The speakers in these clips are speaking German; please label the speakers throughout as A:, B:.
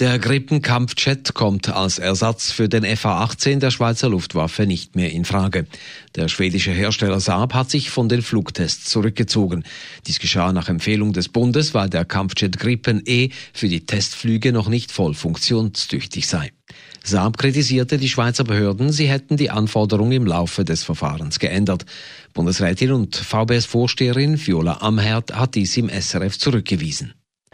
A: Der Grippenkampfjet kommt als Ersatz für den FA-18 der Schweizer Luftwaffe nicht mehr in Frage. Der schwedische Hersteller Saab hat sich von den Flugtests zurückgezogen. Dies geschah nach Empfehlung des Bundes, weil der Kampfjet Gripen E für die Testflüge noch nicht voll funktionstüchtig sei. Saab kritisierte die Schweizer Behörden, sie hätten die Anforderungen im Laufe des Verfahrens geändert. Bundesrätin und VBS-Vorsteherin Viola Amherd hat dies im SRF zurückgewiesen.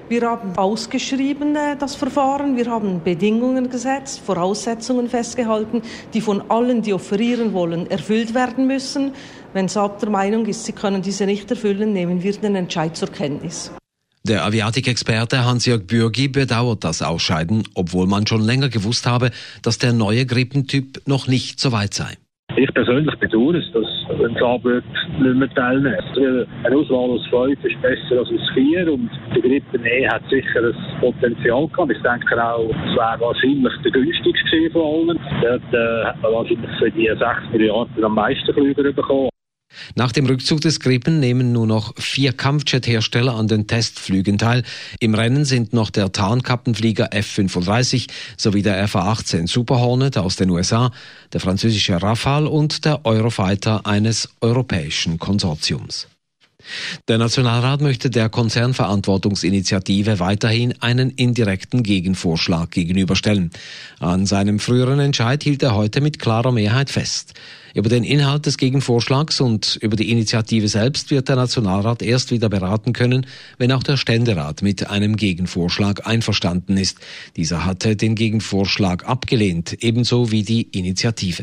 B: Wir haben ausgeschrieben äh, das Verfahren, wir haben Bedingungen gesetzt, Voraussetzungen festgehalten, die von allen, die offerieren wollen, erfüllt werden müssen. Wenn SAP der Meinung ist, sie können diese nicht erfüllen, nehmen wir den Entscheid zur Kenntnis.
A: Der Aviatikexperte Hans-Jörg Bürgi bedauert das Ausscheiden, obwohl man schon länger gewusst habe, dass der neue Grippentyp noch nicht so weit sei.
C: Ich persönlich bedauere es, dass ein Saarbrück nicht mehr teilnehmen. Also eine Auswahl aus fünf ist besser als aus vier und der Grippe E hat sicher ein Potenzial gehabt. Ich denke auch, es wäre wahrscheinlich der günstigste von allen. Dort äh, hat man wahrscheinlich für die 6 Milliarden am meisten Flüge bekommen.
A: Nach dem Rückzug des Gripen nehmen nur noch vier Kampfjet-Hersteller an den Testflügen teil. Im Rennen sind noch der Tarnkappenflieger F-35 sowie der FA-18 Super Hornet aus den USA, der französische Rafale und der Eurofighter eines europäischen Konsortiums. Der Nationalrat möchte der Konzernverantwortungsinitiative weiterhin einen indirekten Gegenvorschlag gegenüberstellen. An seinem früheren Entscheid hielt er heute mit klarer Mehrheit fest. Über den Inhalt des Gegenvorschlags und über die Initiative selbst wird der Nationalrat erst wieder beraten können, wenn auch der Ständerat mit einem Gegenvorschlag einverstanden ist. Dieser hatte den Gegenvorschlag abgelehnt, ebenso wie die Initiative.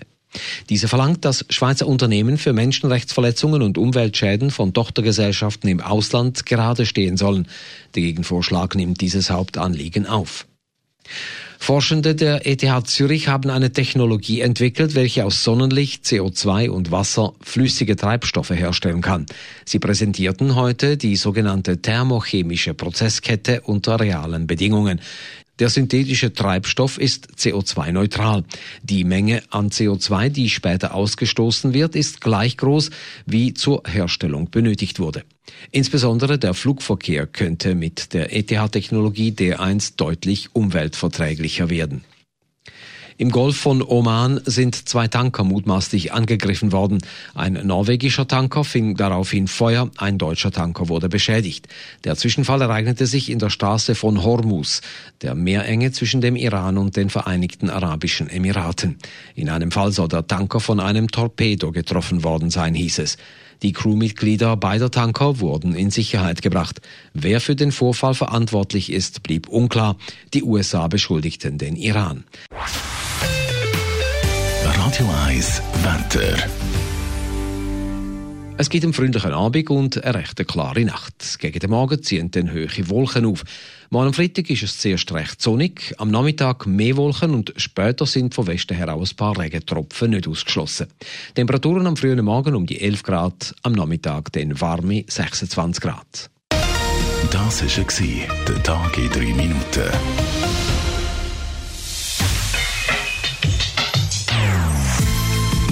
A: Diese verlangt, dass Schweizer Unternehmen für Menschenrechtsverletzungen und Umweltschäden von Tochtergesellschaften im Ausland gerade stehen sollen. Der Gegenvorschlag nimmt dieses Hauptanliegen auf. Forschende der ETH Zürich haben eine Technologie entwickelt, welche aus Sonnenlicht, CO2 und Wasser flüssige Treibstoffe herstellen kann. Sie präsentierten heute die sogenannte thermochemische Prozesskette unter realen Bedingungen. Der synthetische Treibstoff ist CO2-neutral. Die Menge an CO2, die später ausgestoßen wird, ist gleich groß, wie zur Herstellung benötigt wurde. Insbesondere der Flugverkehr könnte mit der ETH-Technologie D1 deutlich umweltverträglicher werden. Im Golf von Oman sind zwei Tanker mutmaßlich angegriffen worden. Ein norwegischer Tanker fing daraufhin Feuer, ein deutscher Tanker wurde beschädigt. Der Zwischenfall ereignete sich in der Straße von Hormuz, der Meerenge zwischen dem Iran und den Vereinigten Arabischen Emiraten. In einem Fall soll der Tanker von einem Torpedo getroffen worden sein, hieß es. Die Crewmitglieder beider Tanker wurden in Sicherheit gebracht. Wer für den Vorfall verantwortlich ist, blieb unklar. Die USA beschuldigten den Iran.
D: Radio 1 Wetter.
A: Es gibt einen freundlichen Abend und eine recht klare Nacht. Gegen den Morgen ziehen dann hohe Wolken auf. Morgen am Freitag ist es zuerst recht sonnig, am Nachmittag mehr Wolken und später sind von Westen her auch ein paar Regentropfen nicht ausgeschlossen. Temperaturen am frühen Morgen um die 11 Grad, am Nachmittag dann warme 26 Grad.
D: Das war der Tag in drei Minuten.